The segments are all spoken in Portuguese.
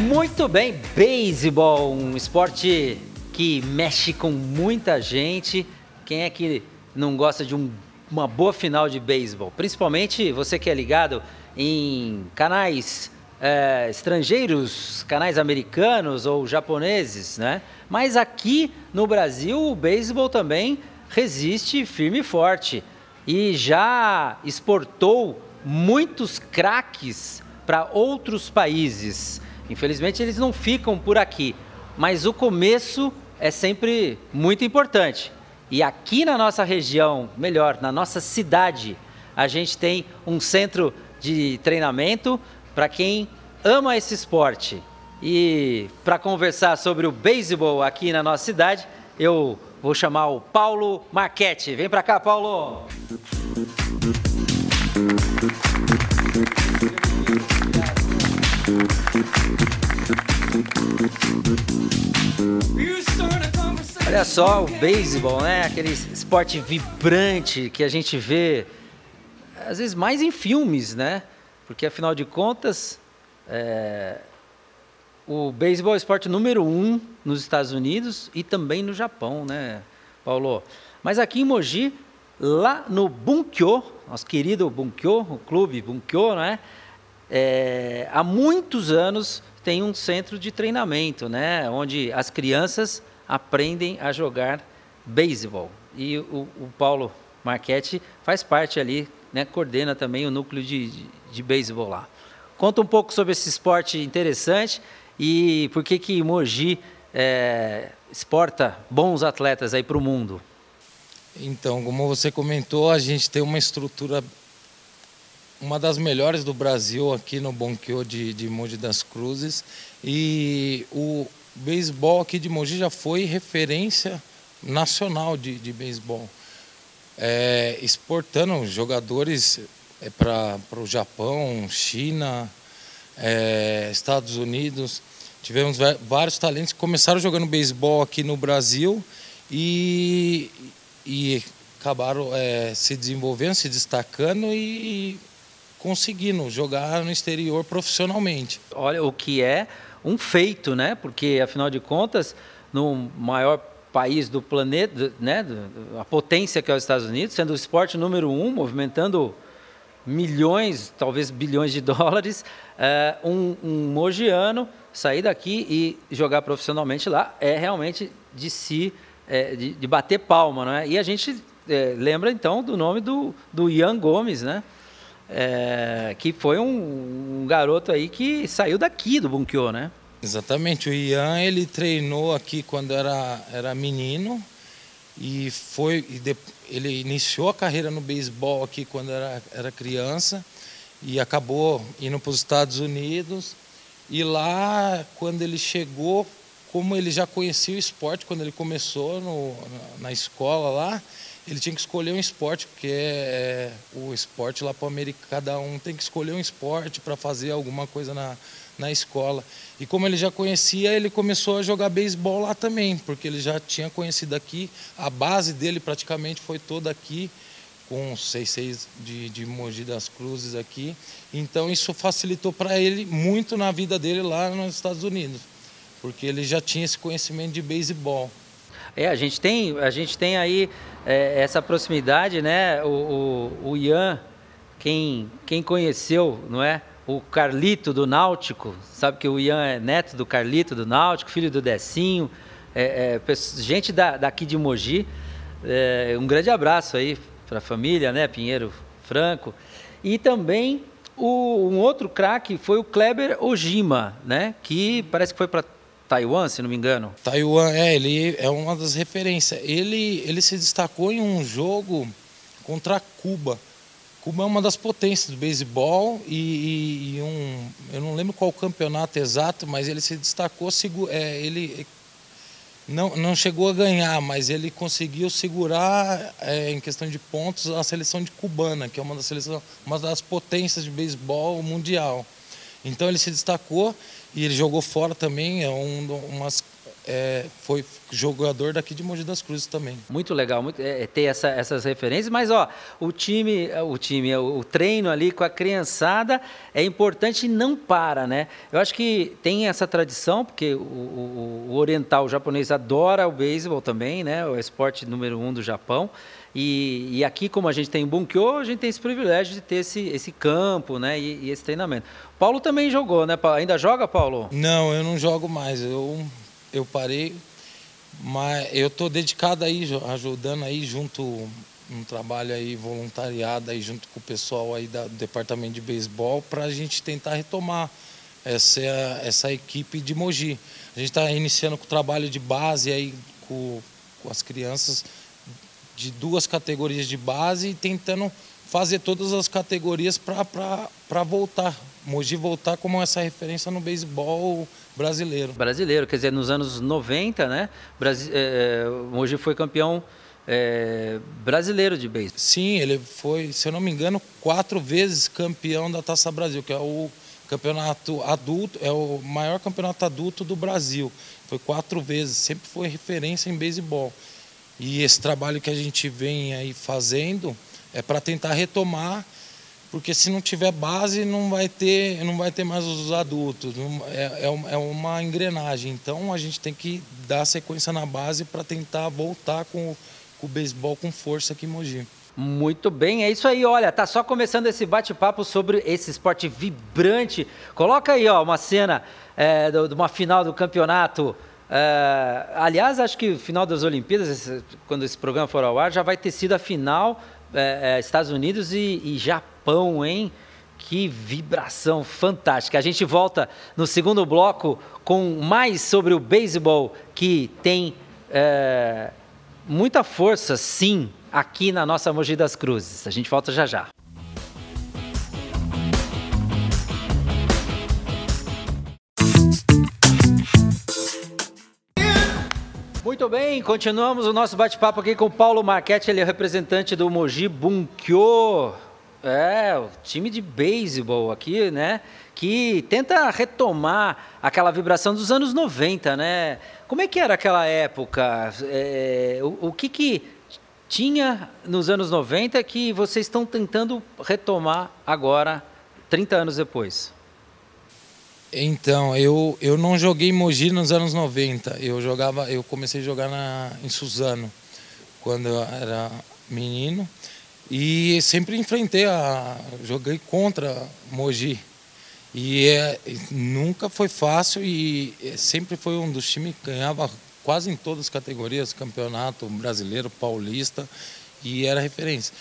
Muito bem, beisebol, um esporte que mexe com muita gente. Quem é que não gosta de um, uma boa final de beisebol? Principalmente você que é ligado em canais é, estrangeiros, canais americanos ou japoneses, né? Mas aqui no Brasil o beisebol também resiste firme e forte e já exportou muitos craques para outros países. Infelizmente eles não ficam por aqui, mas o começo é sempre muito importante. E aqui na nossa região, melhor, na nossa cidade, a gente tem um centro de treinamento para quem ama esse esporte. E para conversar sobre o beisebol aqui na nossa cidade, eu vou chamar o Paulo Marchetti. Vem para cá, Paulo. Olha só o beisebol, né? Aquele esporte vibrante que a gente vê às vezes mais em filmes, né? Porque afinal de contas, é... o beisebol é o esporte número um nos Estados Unidos e também no Japão, né, Paulo? Mas aqui em Mogi, lá no Bunkyo, nosso querido Bunkyo, o clube Bunkyo, né? É... há muitos anos tem um centro de treinamento, né? Onde as crianças aprendem a jogar beisebol. E o, o Paulo Marchetti faz parte ali, né, coordena também o núcleo de, de, de beisebol lá. Conta um pouco sobre esse esporte interessante e por que que Mogi é, exporta bons atletas aí para o mundo. Então, como você comentou, a gente tem uma estrutura uma das melhores do Brasil aqui no Bonquio de, de Mogi das Cruzes e o, beisebol aqui de Mogi já foi referência nacional de, de beisebol. É, exportando jogadores é, para o Japão, China, é, Estados Unidos. Tivemos vários talentos que começaram jogando beisebol aqui no Brasil e, e acabaram é, se desenvolvendo, se destacando e conseguindo jogar no exterior profissionalmente. Olha o que é um feito, né? Porque afinal de contas, no maior país do planeta, né, a potência que é os Estados Unidos, sendo o esporte número um, movimentando milhões, talvez bilhões de dólares, é, um, um mogiano sair daqui e jogar profissionalmente lá é realmente de si, é, de, de, bater palma, não é? E a gente é, lembra então do nome do, do Ian Gomes, né? É, que foi um, um, garoto aí que saiu daqui do Bunkyo, né? Exatamente, o Ian ele treinou aqui quando era, era menino e foi ele iniciou a carreira no beisebol aqui quando era, era criança e acabou indo para os Estados Unidos e lá quando ele chegou como ele já conhecia o esporte quando ele começou no, na, na escola lá ele tinha que escolher um esporte, porque é, o esporte lá para América, cada um tem que escolher um esporte para fazer alguma coisa na, na escola. E como ele já conhecia, ele começou a jogar beisebol lá também, porque ele já tinha conhecido aqui, a base dele praticamente foi toda aqui, com 6-6 de, de Mogi das Cruzes aqui. Então isso facilitou para ele muito na vida dele lá nos Estados Unidos, porque ele já tinha esse conhecimento de beisebol. É, a gente tem, a gente tem aí é, essa proximidade, né? O, o, o, Ian, quem, quem conheceu, não é? O Carlito do Náutico, sabe que o Ian é neto do Carlito do Náutico, filho do Decinho, é, é, gente da, daqui de Mogi. É, um grande abraço aí para a família, né? Pinheiro Franco. E também o, um outro craque foi o Kleber Ojima, né? Que parece que foi para Taiwan, se não me engano. Taiwan, é, ele é uma das referências. Ele, ele se destacou em um jogo contra Cuba. Cuba é uma das potências do beisebol e, e, e, um, eu não lembro qual campeonato exato, mas ele se destacou, é, ele não, não chegou a ganhar, mas ele conseguiu segurar é, em questão de pontos a seleção de cubana, que é uma das seleções, uma das potências de beisebol mundial. Então ele se destacou e ele jogou fora também, é um, umas, é, foi jogador daqui de Mogi das Cruzes também. Muito legal muito, é, é, ter essa, essas referências, mas ó, o time, o time, o treino ali com a criançada é importante e não para, né? Eu acho que tem essa tradição, porque o, o, o oriental o japonês adora o beisebol também, né? O esporte número um do Japão. E, e, aqui, como a gente tem Bunkyo, a gente tem esse privilégio de ter esse, esse campo né, e, e esse treinamento. Paulo também jogou, né? Ainda joga, Paulo? Não, eu não jogo mais. Eu eu parei, mas eu estou dedicado aí, ajudando aí junto um trabalho aí voluntariado aí junto com o pessoal aí da, do departamento de beisebol para a gente tentar retomar essa, essa equipe de Mogi. A gente está iniciando com o trabalho de base aí com, com as crianças de duas categorias de base e tentando fazer todas as categorias para voltar. Mogi voltar como essa referência no beisebol brasileiro. Brasileiro, quer dizer, nos anos 90, né? Brasi é, Mogi foi campeão é, brasileiro de beisebol. Sim, ele foi, se eu não me engano, quatro vezes campeão da Taça Brasil, que é o campeonato adulto, é o maior campeonato adulto do Brasil. Foi quatro vezes, sempre foi referência em beisebol. E esse trabalho que a gente vem aí fazendo é para tentar retomar, porque se não tiver base não vai ter, não vai ter mais os adultos, é, é, é uma engrenagem. Então a gente tem que dar sequência na base para tentar voltar com, com o beisebol com força aqui em Mogi. Muito bem, é isso aí. Olha, tá só começando esse bate-papo sobre esse esporte vibrante. Coloca aí, ó, uma cena é, de uma final do campeonato. É, aliás, acho que o final das Olimpíadas, quando esse programa for ao ar, já vai ter sido a final é, é, Estados Unidos e, e Japão, hein? Que vibração fantástica. A gente volta no segundo bloco com mais sobre o beisebol que tem é, muita força, sim, aqui na nossa Mogi das Cruzes. A gente volta já já. Muito bem, continuamos o nosso bate-papo aqui com o Paulo Marchetti, ele é representante do Mogi Bunkyo. É, o time de beisebol aqui, né? Que tenta retomar aquela vibração dos anos 90, né? Como é que era aquela época? É, o, o que, que tinha nos anos 90 que vocês estão tentando retomar agora, 30 anos depois? Então, eu, eu não joguei Mogi nos anos 90. Eu jogava, eu comecei a jogar na, em Suzano quando eu era menino e sempre enfrentei a joguei contra Mogi. E é, nunca foi fácil e sempre foi um dos times que ganhava quase em todas as categorias, campeonato brasileiro, paulista e era referência.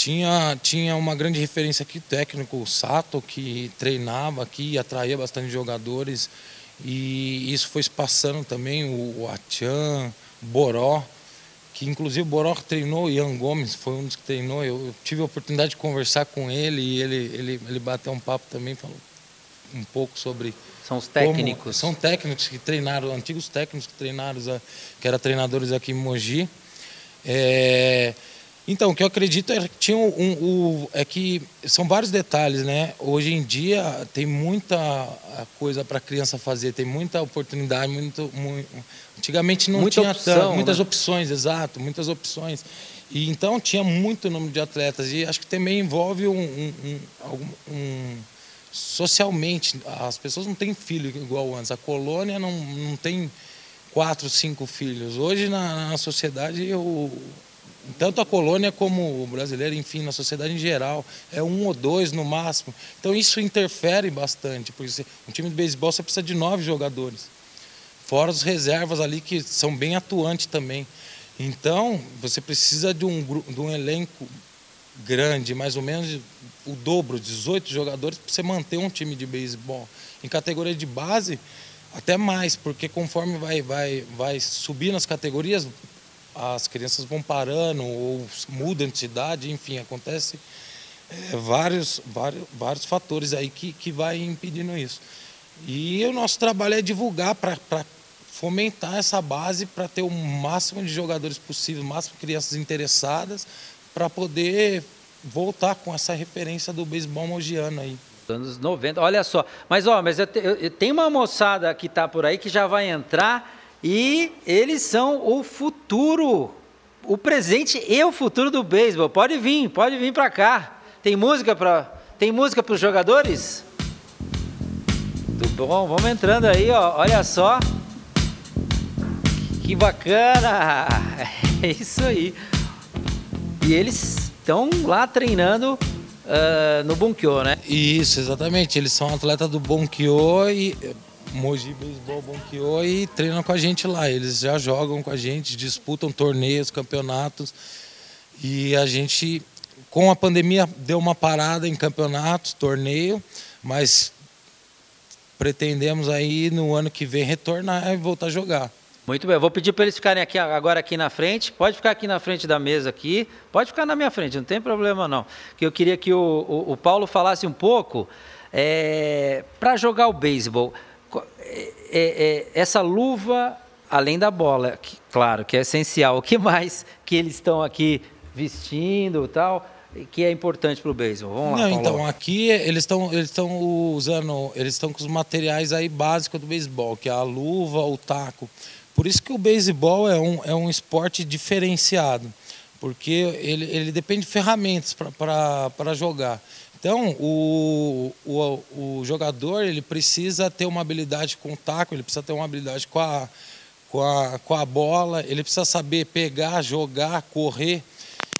Tinha, tinha uma grande referência aqui, o técnico o Sato, que treinava aqui, atraía bastante jogadores. E isso foi se passando também, o, o Achan, Boró, que inclusive o Boró treinou, o Ian Gomes foi um dos que treinou. Eu, eu, tive a oportunidade de conversar com ele e ele, ele, ele bateu um papo também, falou um pouco sobre. São os técnicos. Como, são técnicos que treinaram, antigos técnicos que treinaram, que eram treinadores aqui em Mogi. É, então, o que eu acredito é que tinha um, um, é que são vários detalhes, né? Hoje em dia tem muita coisa para a criança fazer, tem muita oportunidade, muito, muito antigamente não Muita tinha opção, muitas né? opções, exato, muitas opções. E então tinha muito número de atletas e acho que também envolve um, um, um socialmente as pessoas não têm filho igual antes. A colônia não, não tem quatro, cinco filhos. Hoje na, na sociedade eu tanto a colônia como o brasileiro, enfim, na sociedade em geral, é um ou dois no máximo. Então isso interfere bastante, porque um time de beisebol você precisa de nove jogadores, fora os reservas ali que são bem atuantes também. Então você precisa de um, de um elenco grande, mais ou menos o dobro, 18 jogadores, para você manter um time de beisebol. Em categoria de base, até mais, porque conforme vai, vai, vai subir nas categorias, as crianças vão parando ou mudam de cidade, enfim, acontece é, vários, vários, vários fatores aí que, que vai impedindo isso. E o nosso trabalho é divulgar para fomentar essa base para ter o máximo de jogadores possível, o máximo de crianças interessadas, para poder voltar com essa referência do beisebol mogiano aí. Anos 90, olha só. Mas, ó, mas eu, te, eu, eu, tem uma moçada que está por aí que já vai entrar E eles são o futuro, o presente e o futuro do beisebol. Pode vir, pode vir para cá. Tem música para tem música para os jogadores? Tudo bom, vamos entrando aí, ó. Olha só. Que bacana! É isso aí. E eles estão lá treinando uh, no Bunkyo, né? Isso, exatamente. Eles são atletas do Bunkyo e Mogi Baseball Bunkyo e treinam com a gente lá. Eles já jogam com a gente, disputam torneios, campeonatos. E a gente, com a pandemia, deu uma parada em campeonatos, torneio, mas pretendemos aí no ano que vem retornar e voltar a jogar. Muito bem, vou pedir para eles ficarem aqui agora aqui na frente. Pode ficar aqui na frente da mesa aqui. Pode ficar na minha frente, não tem problema não. Que eu queria que o, o, o Paulo falasse um pouco é, para jogar o beisebol. É, é, é, essa luva, além da bola, que, claro, que é essencial. O que mais que eles estão aqui vestindo, tal? que é importante para o beisebol? Vamos lá. Não, então aqui eles estão eles estão usando eles estão com os materiais aí básicos do beisebol, que é a luva, o taco. Por isso que o beisebol é um, é um esporte diferenciado, porque ele, ele depende de ferramentas para jogar. Então, o, o, o jogador ele precisa ter uma habilidade com o taco, ele precisa ter uma habilidade com a, com a, com a bola, ele precisa saber pegar, jogar, correr.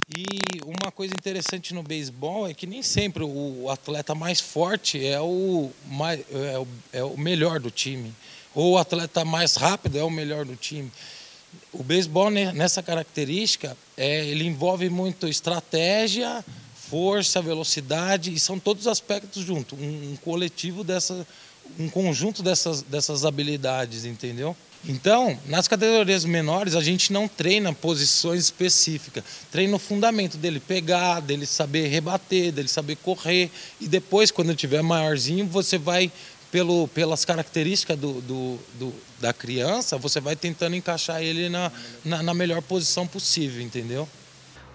E uma coisa interessante no beisebol é que nem sempre o atleta mais forte é o, mais, é o, é o melhor do time ou o atleta mais rápido é o melhor do time. O beisebol, né, nessa característica, é, ele envolve muito estratégia, força, velocidade, e são todos aspectos juntos, um, um coletivo dessa, um conjunto dessas, dessas habilidades, entendeu? Então, nas categorias menores, a gente não treina posições específicas. Treina o fundamento dele pegar, dele saber rebater, dele saber correr. E depois, quando ele tiver maiorzinho, você vai pelo, pelas características do, do, do, da criança, você vai tentando encaixar ele na, na, na, melhor posição possível, entendeu?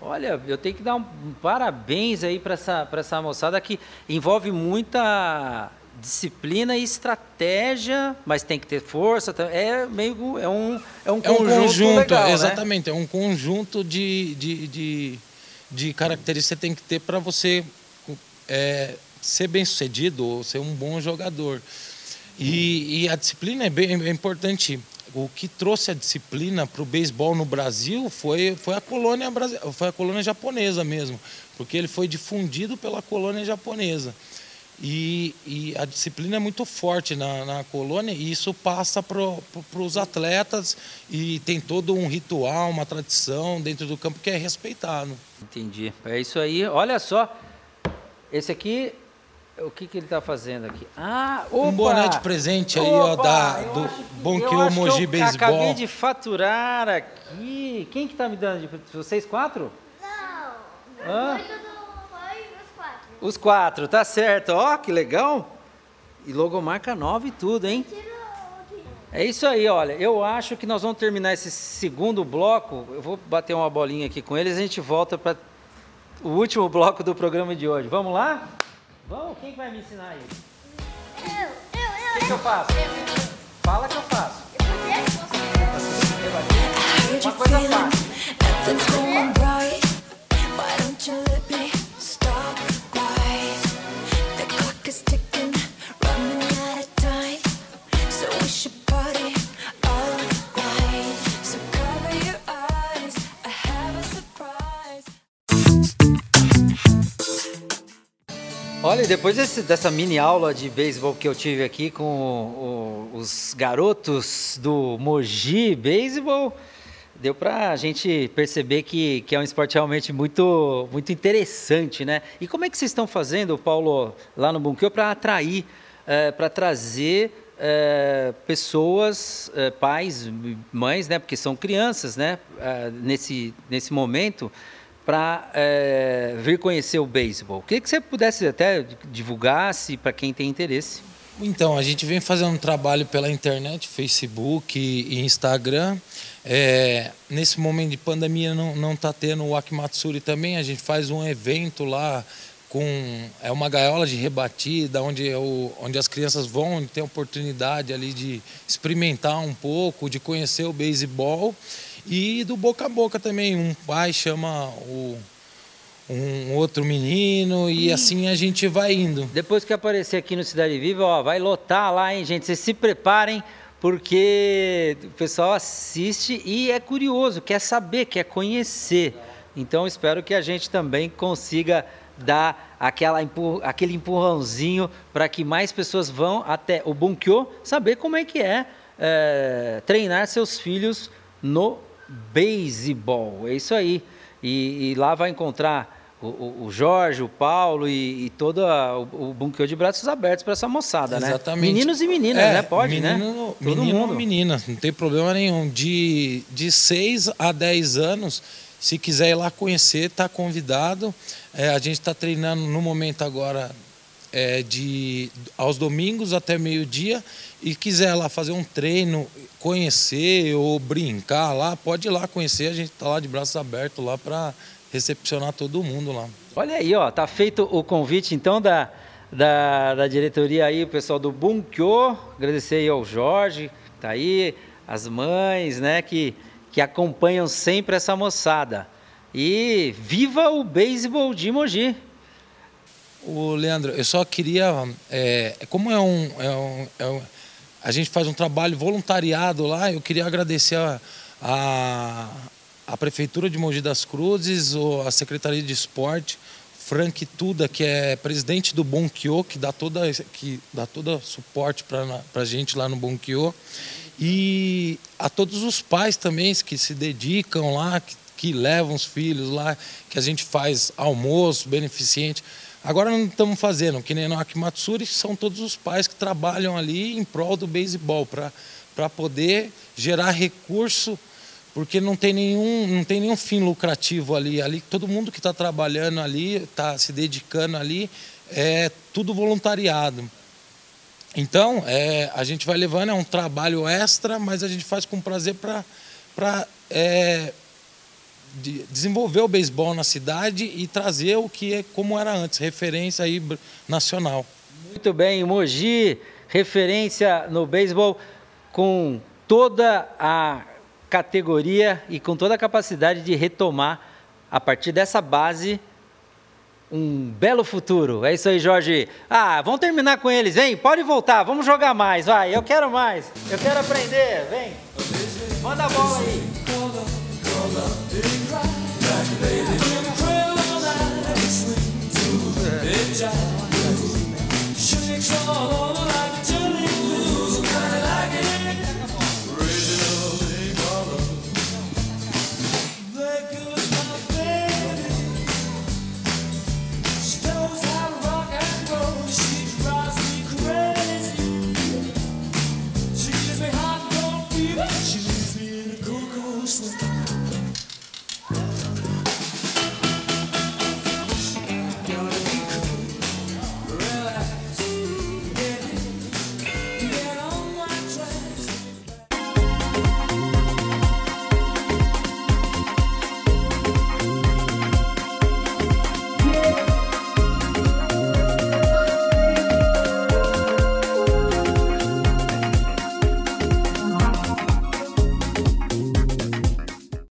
Olha, eu tenho que dar um parabéns aí para essa, essa moçada que envolve muita disciplina e estratégia, mas tem que ter força. É meio é um é um é conjunto, um conjunto legal, né? exatamente, né? é um conjunto de, de, de, de características que você tem que ter para você é, ser bem sucedido ou ser um bom jogador. E, e a disciplina é bem é importante. O que trouxe a disciplina para o beisebol no Brasil foi, foi, a colônia, foi a colônia japonesa mesmo, porque ele foi difundido pela colônia japonesa. E, e, a disciplina é muito forte na, na colônia e isso passa para os atletas e tem todo um ritual, uma tradição dentro do campo que é respeitado. Entendi. É isso aí. Olha só, esse aqui o que, que ele está fazendo aqui? Ah, opa! Um boné de presente aí, opa, ó, da, do Bom que o Mogi Baseball. acabei de faturar aqui. Quem que está me dando? De, vocês quatro? Não. Hã? Foi os quatro. Os quatro, tá certo. Ó, que legal. E logomarca nova e tudo, hein? É isso aí, olha. Eu acho que nós vamos terminar esse segundo bloco. Eu vou bater uma bolinha aqui com eles. A gente volta para o último bloco do programa de hoje. Vamos lá? Vamos, quem vai me ensinar aí? Eu, eu, eu. O que, que eu faço? Fala que eu faço. Uma coisa fácil. Olha, depois desse, dessa mini aula de beisebol que eu tive aqui com o, o, os garotos do Mogi Beisebol, deu para a gente perceber que, que é um esporte realmente muito, muito interessante, né? E como é que vocês estão fazendo, Paulo, lá no Bunkyo, para atrair, é, para trazer é, pessoas, é, pais, mães, né? Porque são crianças, né? Nesse, nesse momento para é, vir conhecer o beisebol. Queria que você pudesse até divulgasse para quem tem interesse. Então, a gente vem fazendo um trabalho pela internet, Facebook e Instagram. É, nesse momento de pandemia não está tendo o Akimatsuri também, a gente faz um evento lá com é uma gaiola de rebatida onde, o, onde as crianças vão ter a oportunidade ali de experimentar um pouco, de conhecer o beisebol e do boca a boca também. Um pai chama o, um outro menino e assim a gente vai indo. Depois que aparecer aqui no Cidade Viva, ó, vai lotar lá, hein, gente? Vocês se preparem porque o pessoal assiste e é curioso, quer saber, quer conhecer. Então espero que a gente também consiga dar aquela aquele empurrãozinho para que mais pessoas vão até o Bunkyo saber como é que é, é treinar seus filhos no beisebol. É isso aí. E, e, lá vai encontrar o, o, Jorge, o Paulo e, e todo a, o, o Bunkyo de braços abertos para essa moçada, né? Exatamente. né? Meninos e meninas, é, né? Pode, menino, né? Todo menino mundo. menina, não tem problema nenhum. De, de 6 a 10 anos se quiser ir lá conhecer, está convidado. É, a gente está treinando no momento agora é, de aos domingos até meio-dia e quiser lá fazer um treino, conhecer ou brincar lá, pode ir lá conhecer. A gente está lá de braços abertos lá para recepcionar todo mundo lá. Olha aí, ó, tá feito o convite então da, da, da diretoria aí, o pessoal do Bunkyo. Agradecer aí ao Jorge, tá aí, as mães, né, que que acompanham sempre essa moçada. E viva o beisebol de Mogi! O Leandro, eu só queria, é, como é um, é um, é um, a gente faz um trabalho voluntariado lá, eu queria agradecer a, a, a prefeitura de Mogi das Cruzes, a secretaria de esporte, Frank Tuda, que é presidente do Bonquio, que dá toda que dá todo suporte para a gente lá no Bonquio e a todos os pais também que se dedicam lá, que, que levam os filhos lá, que a gente faz almoço beneficente. Agora não estamos fazendo, que nem no Akimatsuri, são todos os pais que trabalham ali em prol do beisebol, para poder gerar recurso, porque não tem, nenhum, não tem nenhum fim lucrativo ali. ali todo mundo que está trabalhando ali, está se dedicando ali, é tudo voluntariado. Então, é, a gente vai levando, é um trabalho extra, mas a gente faz com prazer para é, de desenvolver o beisebol na cidade e trazer o que é como era antes, referência aí nacional. Muito bem, Mogi, referência no beisebol com toda a categoria e com toda a capacidade de retomar a partir dessa base um belo futuro. É isso aí, Jorge. Ah, vamos terminar com eles, vem. Pode voltar, vamos jogar mais, vai. Eu quero mais. Eu quero aprender, vem. Manda a bola aí. Should it all